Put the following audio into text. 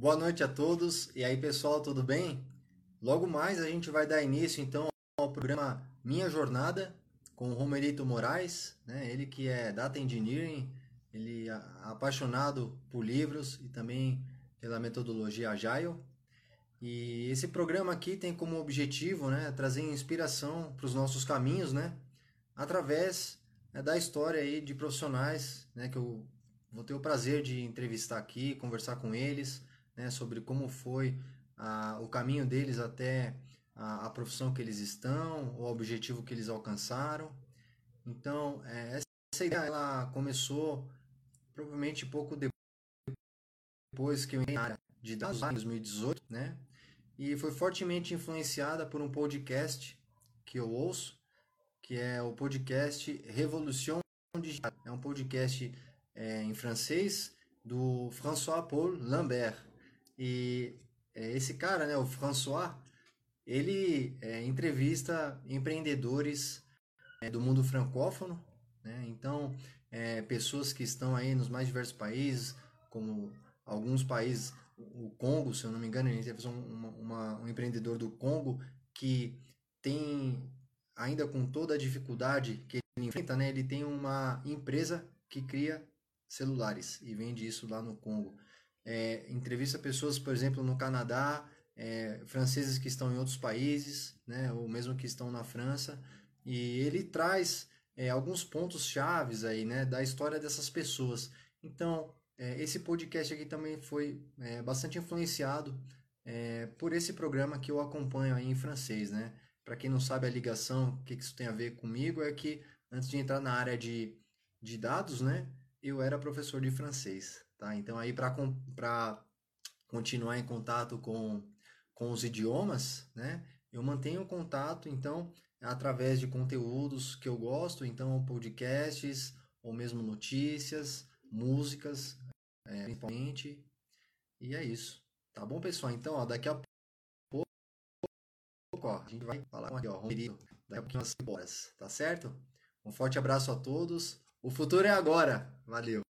Boa noite a todos. E aí, pessoal, tudo bem? Logo mais a gente vai dar início então ao programa Minha Jornada com o Romerito Moraes, né? Ele que é data engineering, ele é apaixonado por livros e também pela metodologia Agile. E esse programa aqui tem como objetivo, né, trazer inspiração para os nossos caminhos, né, através né, da história aí de profissionais, né, que eu vou ter o prazer de entrevistar aqui, conversar com eles, né, sobre como foi a, o caminho deles até a, a, profissão que eles estão, o objetivo que eles alcançaram. Então, é, essa ideia ela começou provavelmente pouco depois que eu entrei na área de dados, em 2018, né? E foi fortemente influenciada por um podcast que eu ouço, que é o podcast Revolution Digital. É um podcast é, em francês do François Paul Lambert. E é, esse cara, né, o François, ele é, entrevista empreendedores é, do mundo francófono, né? Então, é, pessoas que estão aí nos mais diversos países, como alguns países, o Congo, se eu não me engano, ele entrevistou uma, uma, um empreendedor do Congo que tem, ainda com toda a dificuldade que ele enfrenta, né, ele tem uma empresa que cria celulares e vende isso lá no Congo é, entrevista pessoas, por exemplo, no Canadá, é, franceses que estão em outros países, né, ou mesmo que estão na França, e ele traz é, alguns pontos chaves aí, né, da história dessas pessoas. Então, é, esse podcast aqui também foi é, bastante influenciado é, por esse programa que eu acompanho aí em francês, né. Para quem não sabe a ligação, o que isso tem a ver comigo, é que antes de entrar na área de, de dados, né, eu era professor de francês. Tá? Então, aí para continuar em contato com, com os idiomas, né? Eu mantenho contato, então, através de conteúdos que eu gosto, então, podcasts, ou mesmo notícias, músicas, é, principalmente. E é isso. Tá bom, pessoal? Então, ó, daqui a pouco, ó, a gente vai falar com aqui, ó, Romerito, daqui a pouquinho umas horas, tá certo? Um forte abraço a todos. O futuro é agora. Valeu!